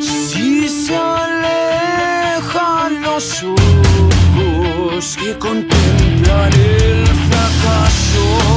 Si se alejan los ojos que contemplan el fracaso,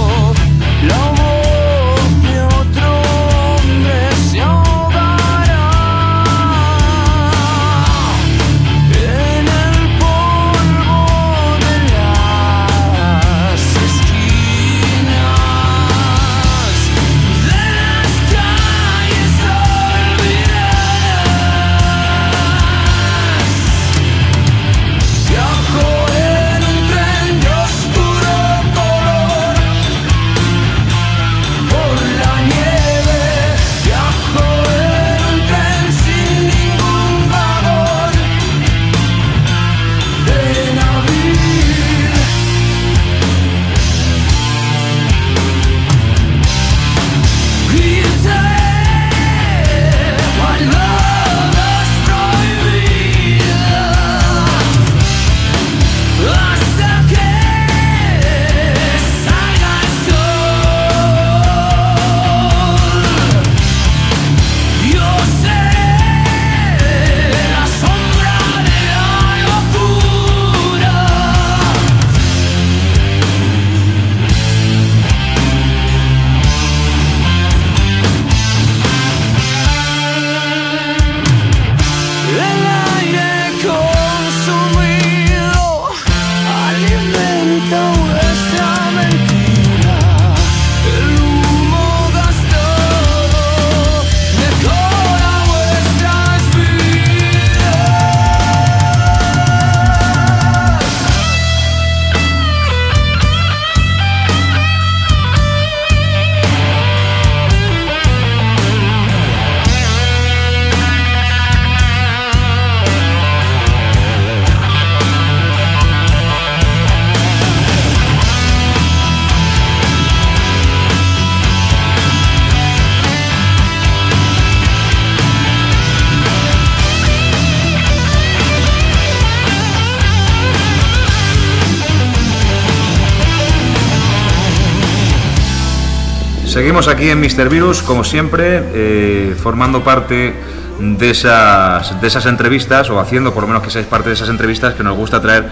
Seguimos aquí en Mr. Virus, como siempre, eh, formando parte de esas, de esas entrevistas, o haciendo por lo menos que seáis parte de esas entrevistas que nos gusta traer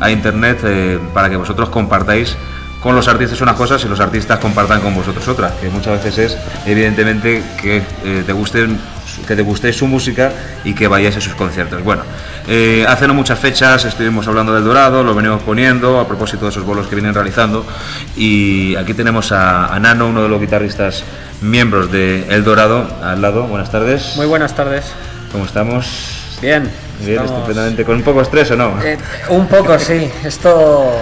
a Internet eh, para que vosotros compartáis con los artistas unas cosas y los artistas compartan con vosotros otras, que muchas veces es evidentemente que eh, te gusten que te gustéis su música y que vayáis a sus conciertos. Bueno, eh, hace no muchas fechas estuvimos hablando del Dorado, lo venimos poniendo a propósito de esos bolos que vienen realizando y aquí tenemos a, a Nano, uno de los guitarristas miembros de El Dorado, al lado. Buenas tardes. Muy buenas tardes. ¿Cómo estamos? Bien. Bien, estamos- estupendamente. ¿Con un poco de estrés o no? Eh, un poco, sí. Esto,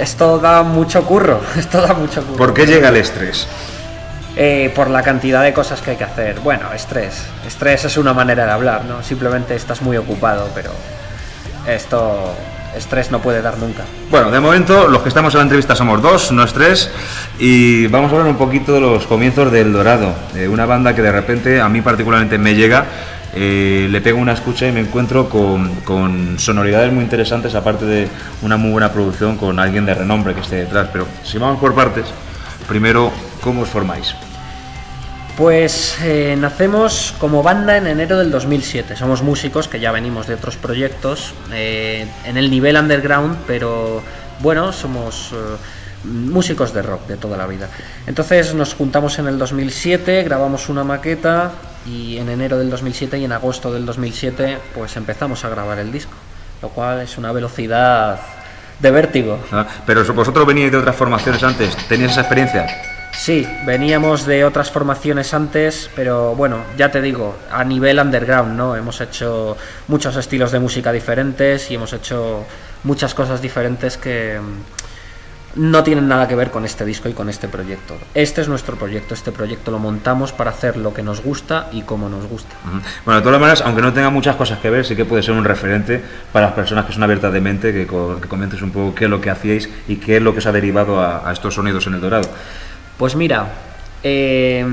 esto da mucho curro. Esto da mucho curro. ¿Por qué llega el estrés? Eh, por la cantidad de cosas que hay que hacer. Bueno, estrés. Estrés es una manera de hablar, ¿no? Simplemente estás muy ocupado, pero esto, estrés no puede dar nunca. Bueno, de momento los que estamos en la entrevista somos dos, no es tres, y vamos a hablar un poquito de los comienzos del Dorado, de una banda que de repente a mí particularmente me llega, eh, le pego una escucha y me encuentro con, con sonoridades muy interesantes, aparte de una muy buena producción con alguien de renombre que esté detrás. Pero si vamos por partes, primero, ¿cómo os formáis? Pues eh, nacemos como banda en enero del 2007. Somos músicos que ya venimos de otros proyectos eh, en el nivel underground, pero bueno, somos eh, músicos de rock de toda la vida. Entonces nos juntamos en el 2007, grabamos una maqueta y en enero del 2007 y en agosto del 2007 pues empezamos a grabar el disco, lo cual es una velocidad de vértigo. Ah, Pero vosotros veníais de otras formaciones antes, ¿teníais esa experiencia? Sí, veníamos de otras formaciones antes, pero bueno, ya te digo, a nivel underground, ¿no? Hemos hecho muchos estilos de música diferentes y hemos hecho muchas cosas diferentes que mm, no tienen nada que ver con este disco y con este proyecto. Este es nuestro proyecto, este proyecto lo montamos para hacer lo que nos gusta y como nos gusta. Bueno, de todas maneras, aunque no tenga muchas cosas que ver, sí que puede ser un referente para las personas que son abiertas de mente, que, que comentes un poco qué es lo que hacíais y qué es lo que os ha derivado a estos sonidos en el Dorado. Pues mira, eh,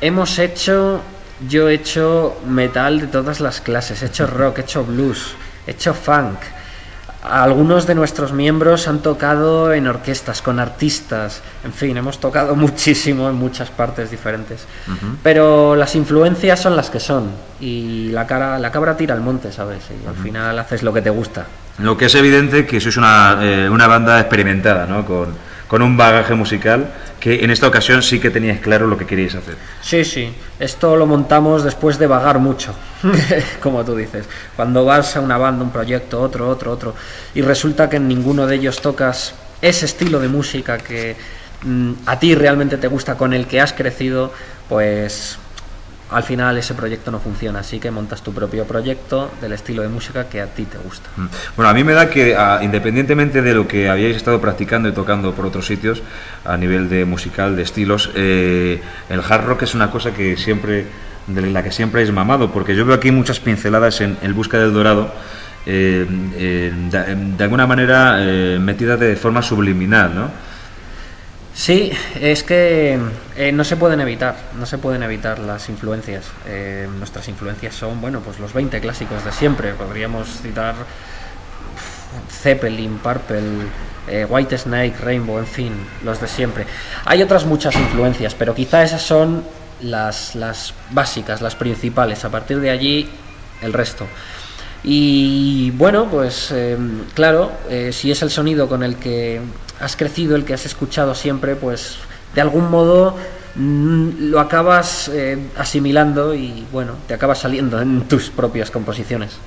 hemos hecho, yo he hecho metal de todas las clases, he hecho rock, he hecho blues, he hecho funk. Algunos de nuestros miembros han tocado en orquestas, con artistas, en fin, hemos tocado muchísimo en muchas partes diferentes. Pero las influencias son las que son y la, cara, la cabra tira al monte, ¿sabes? Y al final haces lo que te gusta. Lo que es evidente que sois una, eh, una banda experimentada, ¿no? Con, con un bagaje musical que en esta ocasión sí que teníais claro lo que queríais hacer. Sí, sí. Esto lo montamos después de vagar mucho, como tú dices. Cuando vas a una banda, un proyecto, otro, otro, otro, y resulta que en ninguno de ellos tocas ese estilo de música que mm, a ti realmente te gusta, con el que has crecido, pues al final ese proyecto no funciona. Así que montas tu propio proyecto del estilo de música que a ti te gusta. Mm. Bueno, a mí me da que, ah, independientemente de lo que habíais estado practicando y tocando por otros sitios, a nivel de musical, de estilos, eh, el hard rock es una cosa que siempre, de la que siempre habéis mamado, porque yo veo aquí muchas pinceladas en El Busca del Dorado, eh, eh, de, de alguna manera metidas de forma subliminal, ¿no? Sí, es que eh, no se pueden evitar, no se pueden evitar las influencias. Eh, nuestras influencias son, bueno, pues los 20 clásicos de siempre. Podríamos citar Zeppelin, Purple, eh, White Snake, Rainbow, en fin, los de siempre. Hay otras muchas influencias, pero quizá esas son las, las básicas, las principales. A partir de allí, el resto. Y bueno, pues eh, claro, si es el sonido con el que has crecido, el que has escuchado siempre, pues de algún modo mm, lo acabas eh, asimilando y bueno, te acabas saliendo en tus propias composiciones.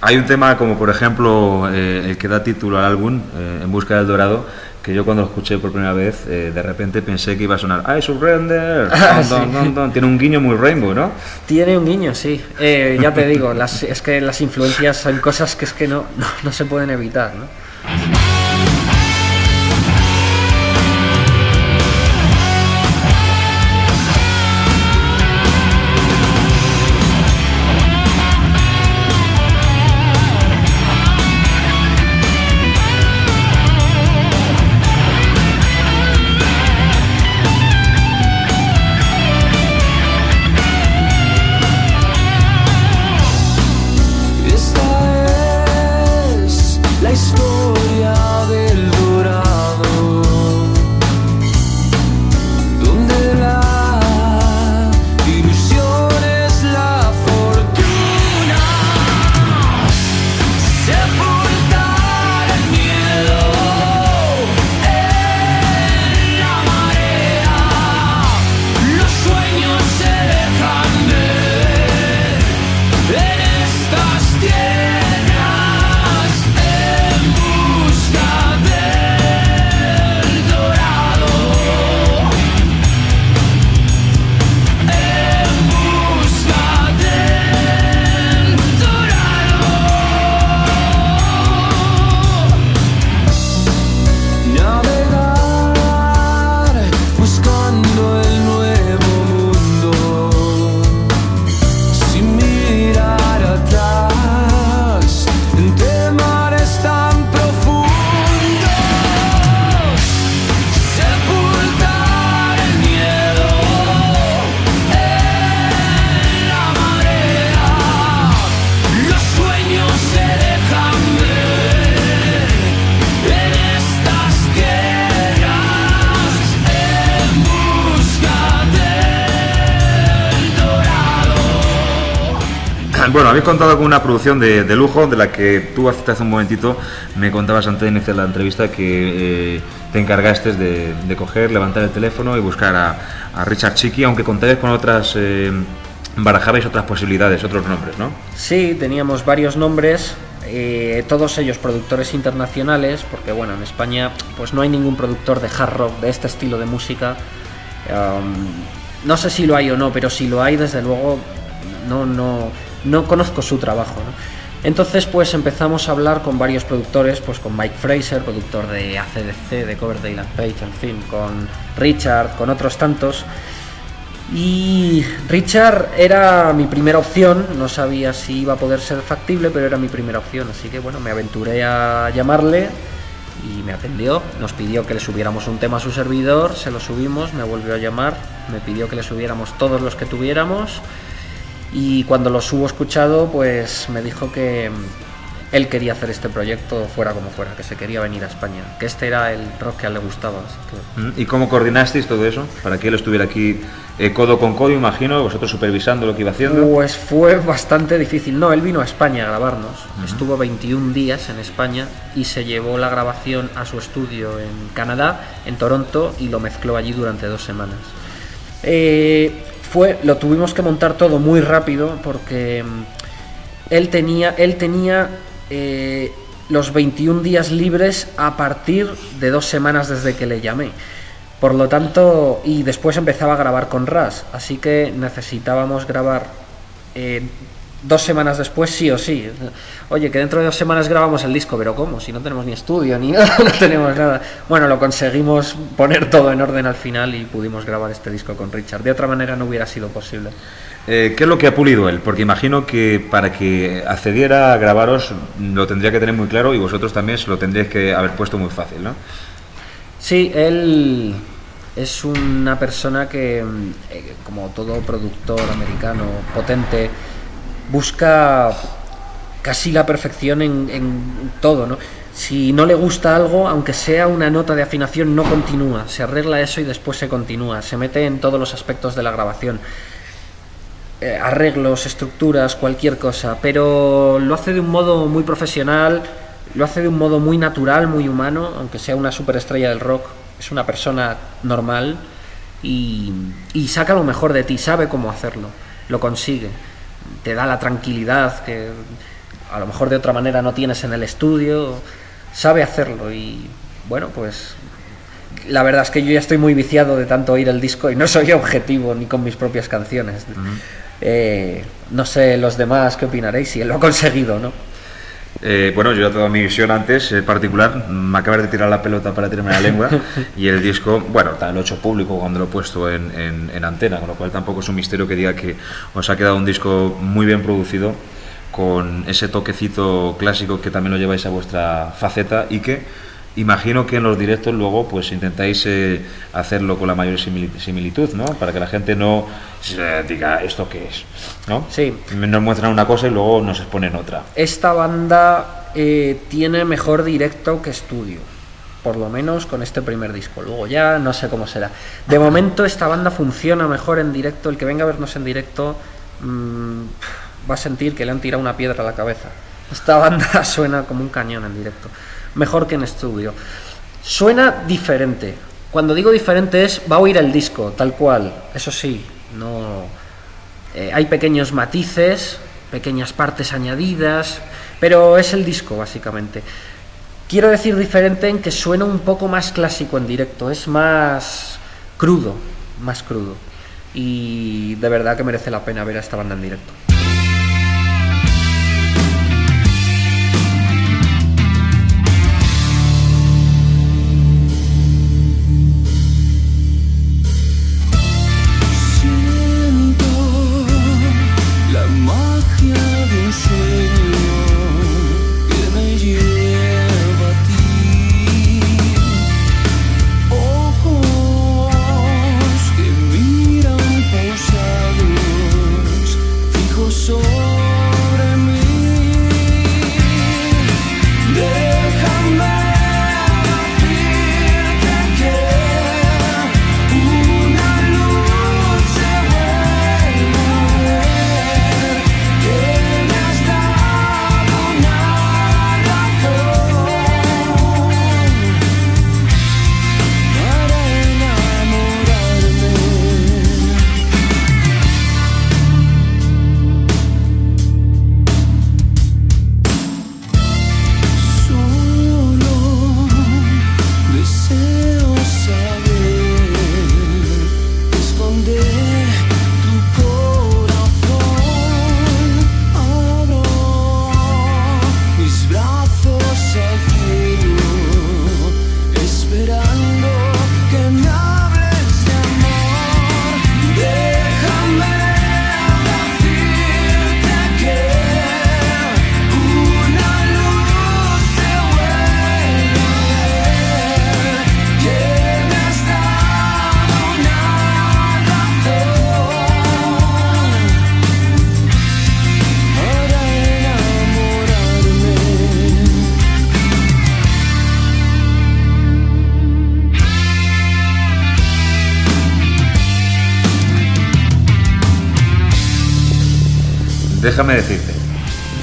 Hay un tema como por ejemplo eh, el que da título al álbum, eh, En Busca del Dorado, que yo cuando lo escuché por primera vez, eh, de repente pensé que iba a sonar I surrender. Ah, sí. dun, dun. Tiene un guiño muy rainbow, ¿no? Tiene un guiño, sí. Eh, ya te digo, las, es que las influencias son cosas que es que no, no, no se pueden evitar, ¿no? Bueno, habéis contado con una producción de, de lujo de la que tú hace un momentito me contabas antes de iniciar la entrevista que eh, te encargaste de, coger, levantar el teléfono y buscar a, Richard Chicky, aunque contáis con otras, eh, barajabais otras posibilidades, otros nombres, ¿no? Sí, teníamos varios nombres, eh, todos ellos productores internacionales, porque bueno, en España pues no hay ningún productor de hard rock de este estilo de música Um, no sé si lo hay o no, pero si lo hay, desde luego, no, no, no conozco su trabajo. Entonces, pues empezamos a hablar con varios productores, pues con Mike Fraser, productor de ACDC, de Coverdale and Page, en fin, con Richard, con otros tantos. Y Richard era mi primera opción, no sabía si iba a poder ser factible, pero era mi primera opción, así que bueno, me aventuré a llamarle y me atendió, nos pidió que le subiéramos un tema a su servidor, se lo subimos, me volvió a llamar, me pidió que le subiéramos todos los que tuviéramos y cuando los hubo escuchado, pues me dijo que él quería hacer este proyecto fuera como fuera, que se quería venir a España, que este era el rock que a él le gustaba. que- Mm, ¿Y cómo coordinasteis todo eso? Para que él estuviera aquí eh, codo con codo, imagino, vosotros supervisando lo que iba haciendo. Pues fue bastante difícil. No, él vino a España a grabarnos. Estuvo 21 días en España y se llevó la grabación a su estudio en Canadá, en Toronto, y lo mezcló allí durante dos semanas. Eh, fue, lo tuvimos que montar todo muy rápido porque mm, él tenía, él tenía eh, los 21 días libres a partir de dos semanas desde que le llamé. Por lo tanto, y después empezaba a grabar con Ras, así que necesitábamos grabar eh, dos semanas después sí o sí. Oye, que dentro de dos semanas grabamos el disco, pero ¿cómo? Si no tenemos ni estudio ni nada, no tenemos nada. Bueno, lo conseguimos poner todo en orden al final y pudimos grabar este disco con Richard. De otra manera no hubiera sido posible. Eh, ¿Qué es lo que ha pulido él? Porque imagino que para que accediera a grabaros lo tendría que tener muy claro y vosotros también se lo tendríais que haber puesto muy fácil, ¿no? Sí, él es una persona que, eh, como todo productor americano potente, busca casi la perfección en, todo, ¿no? Si no le gusta algo, aunque sea una nota de afinación, no continúa. Se arregla eso y después se continúa. Se mete en todos los aspectos de la grabación. Eh, arreglos, estructuras, cualquier cosa. Pero lo hace de un modo muy profesional, lo hace de un modo muy natural, muy humano, aunque sea una superestrella del rock. Es una persona normal y, y saca lo mejor de ti, sabe cómo hacerlo, lo consigue. Te da la tranquilidad que a lo mejor de otra manera no tienes en el estudio, sabe hacerlo y bueno, pues la verdad es que yo ya estoy muy viciado de tanto oír el disco y no soy objetivo ni con mis propias canciones. Eh, no sé los demás qué opinaréis si él lo ha conseguido, ¿no? Eh, bueno, yo ya toda mi visión antes, en particular, me acabas de tirar la pelota para tirarme la lengua y el disco, bueno, también lo he hecho público cuando lo he puesto en, en- en antena, con lo cual tampoco es un misterio que diga que os ha quedado un disco muy bien producido, con ese toquecito clásico que también lo lleváis a vuestra faceta y que imagino que en los directos luego pues intentáis eh, hacerlo con la mayor simili- similitud, ¿no? Para que la gente no se diga esto qué es, ¿no? Sí. Nos muestran una cosa y luego nos exponen otra. Esta banda eh, tiene mejor directo que estudio. Por lo menos con este primer disco. Luego ya no sé cómo será. De momento esta banda funciona mejor en directo. El que venga a vernos en directo mm, va a sentir que le han tirado una piedra a la cabeza. Esta banda suena como un cañón en directo. Mejor que en estudio. Suena diferente. Cuando digo diferente es va a oír el disco, tal cual. Eso sí, no. Eh, hay pequeños matices, pequeñas partes añadidas, pero es el disco básicamente. Quiero decir diferente en que suena un poco más clásico en directo, es más crudo, más crudo. Y de verdad que merece la pena ver a esta banda en directo.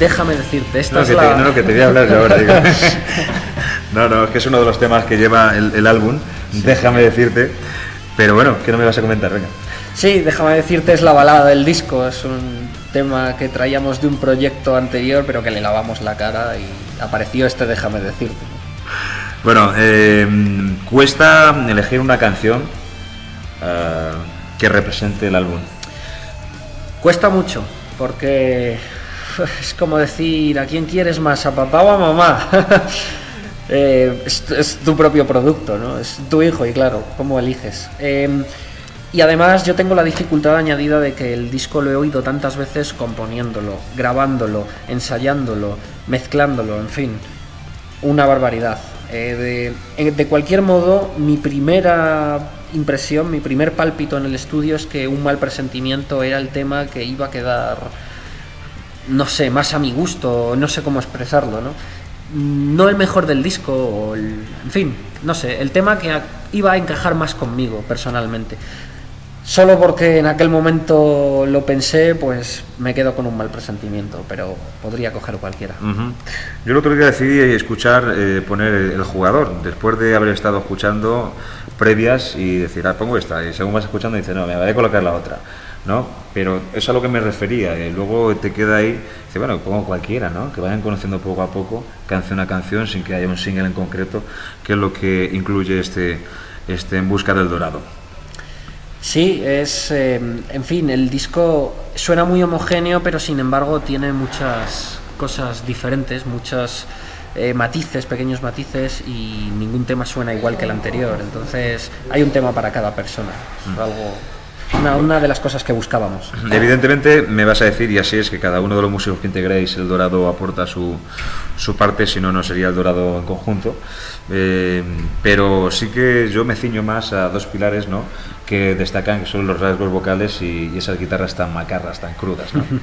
Déjame decirte, esta No, es que la... te, no, no, que te voy a hablar yo ahora. digo. no, no, es que es uno de los temas que lleva el, el álbum. Déjame decirte. Pero bueno, ¿qué no me vas a comentar? Venga. Sí, déjame decirte, es la balada del disco. Es un tema que traíamos de un proyecto anterior, pero que le lavamos la cara y apareció este Déjame decirte. Bueno, eh, cuesta elegir una canción eh, que represente el álbum. Cuesta mucho, porque es como decir, ¿a quién quieres más? ¿A papá o a mamá? Eh, es, tu propio producto, ¿no? Es tu hijo y claro, ¿cómo eliges? Eh, y además yo tengo la dificultad añadida de que el disco lo he oído tantas veces componiéndolo, grabándolo, ensayándolo, mezclándolo, en fin, una barbaridad. Eh, de, eh, de cualquier modo, mi primera impresión, mi primer pálpito en el estudio es que un mal presentimiento era el tema que iba a quedar, no sé, más a mi gusto, no sé cómo expresarlo, ¿no? No el mejor del disco, o el- en fin, no sé, el tema que iba a encajar más conmigo personalmente. Solo porque en aquel momento lo pensé, pues me quedo con un mal presentimiento, pero podría coger cualquiera. Ujú. Yo el otro día decidí escuchar, eh, poner el jugador, después de haber estado escuchando previas y decir, ah, pongo esta, y según vas escuchando dices, no, me voy a colocar la otra, ¿no? Pero es a lo que me refería, y luego te queda ahí, dice, bueno, pongo cualquiera, ¿no? Que vayan conociendo poco a poco, canción a canción, sin que haya un single en concreto, que es lo que incluye este, este En Busca del Dorado. Sí, es, eh, en fin, el disco suena muy homogéneo, pero sin embargo tiene muchas cosas diferentes, muchos eh, matices, pequeños matices, y ningún tema suena igual que el anterior. Entonces hay un tema para cada persona. Es algo, una, una de las cosas que buscábamos. Evidentemente me vas a decir, y así es, que cada uno de los músicos que integráis el Dorado aporta su, su parte, si no, no sería el Dorado en conjunto. Eh, pero sí que yo me ciño más a dos pilares ¿no? que destacan, que son los rasgos vocales y, y esas guitarras tan macarras, tan crudas. ¿no?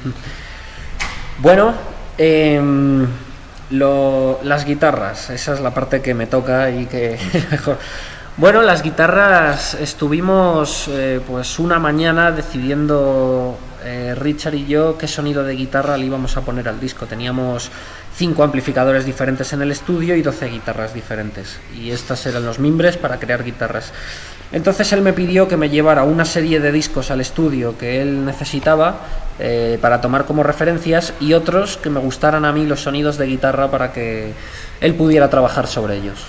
Bueno, em, lo- las guitarras, esa es la parte que me toca y que mejor. Bueno, las guitarras estuvimos eh, pues una mañana decidiendo eh, Richard y yo qué sonido de guitarra le íbamos a poner al disco. Teníamos cinco amplificadores diferentes en el estudio y 12 guitarras diferentes. Y estas eran los mimbres para crear guitarras. Entonces él me pidió que me llevara una serie de discos al estudio que él necesitaba eh, para tomar como referencias y otros que me gustaran a mí los sonidos de guitarra para que él pudiera trabajar sobre ellos.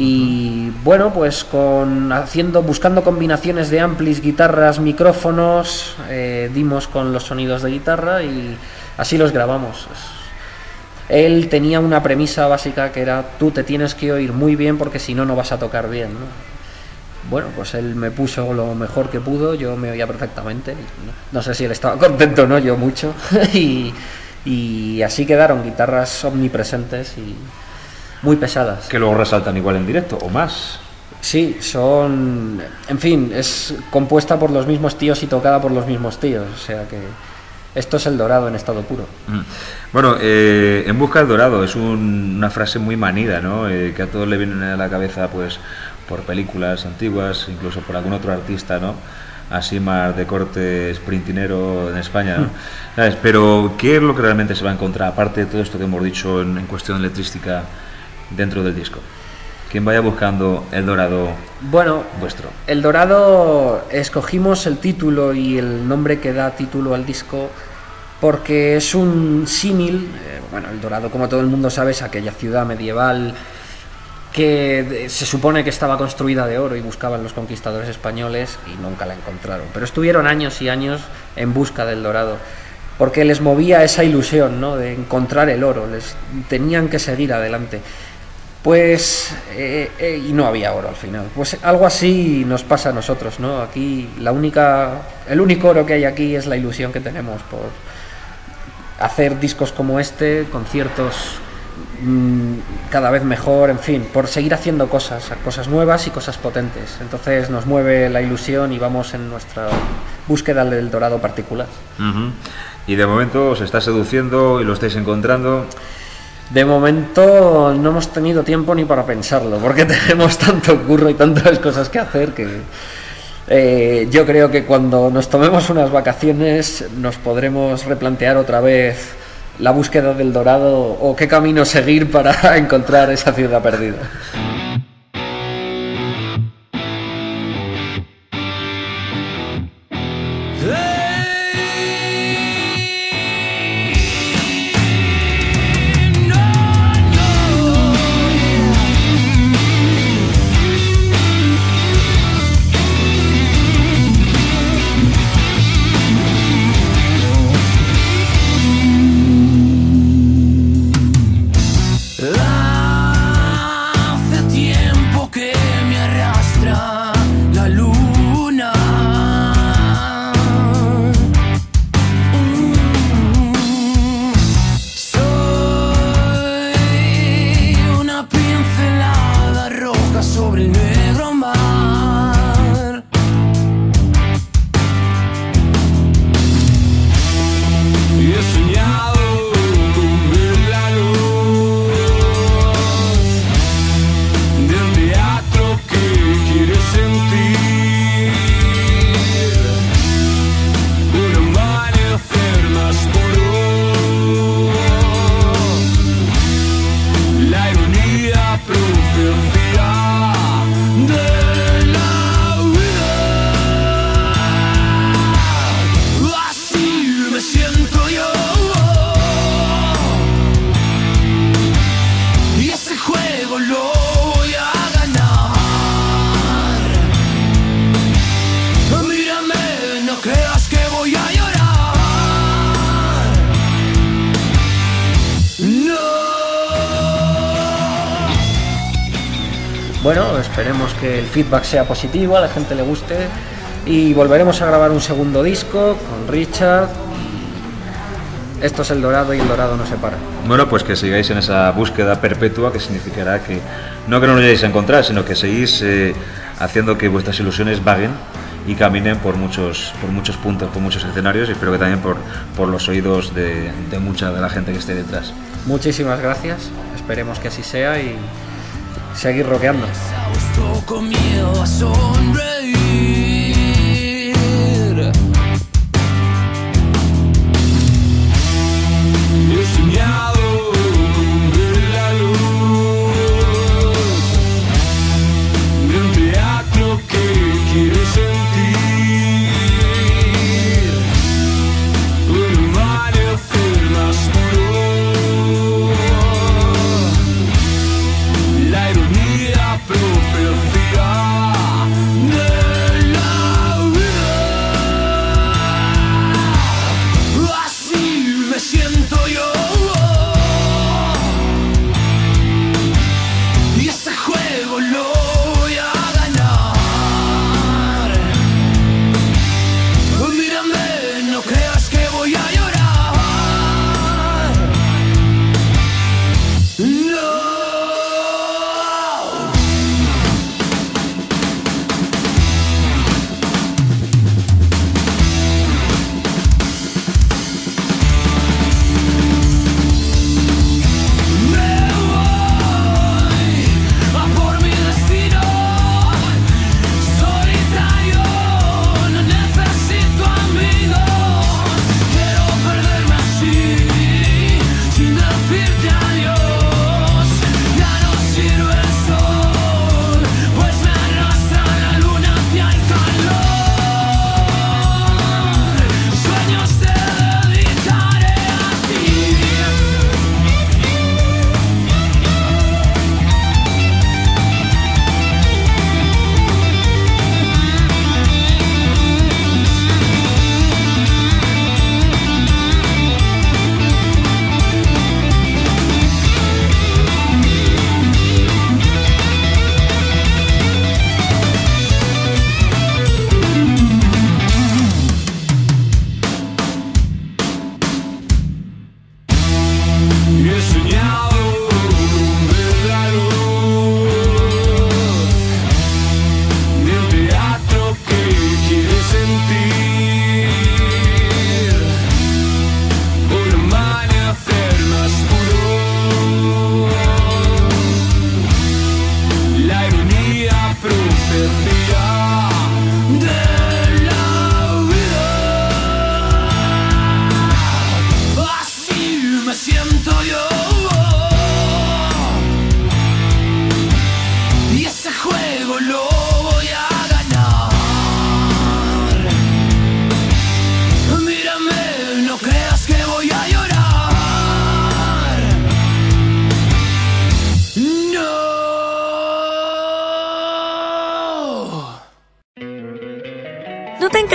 Y bueno, pues con haciendo, buscando combinaciones de amplis, guitarras, micrófonos, eh, dimos con los sonidos de guitarra y así los grabamos. Él tenía una premisa básica que era tú te tienes que oír muy bien porque si no no vas a tocar bien. ¿no? Bueno, pues él me puso lo mejor que pudo, yo me oía perfectamente. no sé si él estaba contento o no, yo mucho. y, y así quedaron guitarras omnipresentes y muy pesadas. que luego resaltan igual en directo o más. Sí, son. En fin, es compuesta por los mismos tíos y tocada por los mismos tíos. O sea que. Esto es el dorado en estado puro. Mm. Bueno, eh, en busca del dorado es un- una frase muy manida, ¿no? Eh, que a todos le vienen a la cabeza, pues, por películas antiguas, incluso por algún otro artista, ¿no? Así más de corte sprintinero en España, ¿no? ¿Sabes? Pero, ¿qué es lo que realmente se va a encontrar, aparte de todo esto que hemos dicho en, en cuestión letrística dentro del disco? Quien vaya buscando el dorado Bueno, vuestro. El Dorado escogimos el título y el nombre que da título al disco porque es un símil, eh, bueno, el Dorado como todo el mundo sabe es aquella ciudad medieval que de- se supone que estaba construida de oro y buscaban los conquistadores españoles y nunca la encontraron, pero estuvieron años y años en busca del Dorado porque les movía esa ilusión, ¿no? de encontrar el oro, les tenían que seguir adelante. Pues, eh, eh, y no había oro al final. Pues algo así nos pasa a nosotros, ¿no? Aquí la única, el único oro que hay aquí es la ilusión que tenemos por hacer discos como este, conciertos mm, cada vez mejor, en fin, por seguir haciendo cosas, cosas nuevas y cosas potentes. Entonces nos mueve la ilusión y vamos en nuestra búsqueda del dorado particular. Y de momento os está seduciendo y lo estáis encontrando. De momento no hemos tenido tiempo ni para pensarlo, porque tenemos tanto curro y tantas cosas que hacer que eh, yo creo que cuando nos tomemos unas vacaciones nos podremos replantear otra vez la búsqueda del dorado o qué camino seguir para encontrar esa ciudad perdida. Bueno, esperemos que el feedback sea positivo, a la gente le guste y volveremos a grabar un segundo disco con Richard. Esto es el dorado y el dorado no se para. Bueno, pues que sigáis en esa búsqueda perpetua que significará que no que no lo lleguéis a encontrar, sino que seguís eh, haciendo que vuestras ilusiones vaguen y caminen por muchos, por muchos puntos, por muchos escenarios y espero que también por, por los oídos de, de mucha de la gente que esté detrás. Muchísimas gracias, esperemos que así sea y seguir rockeando.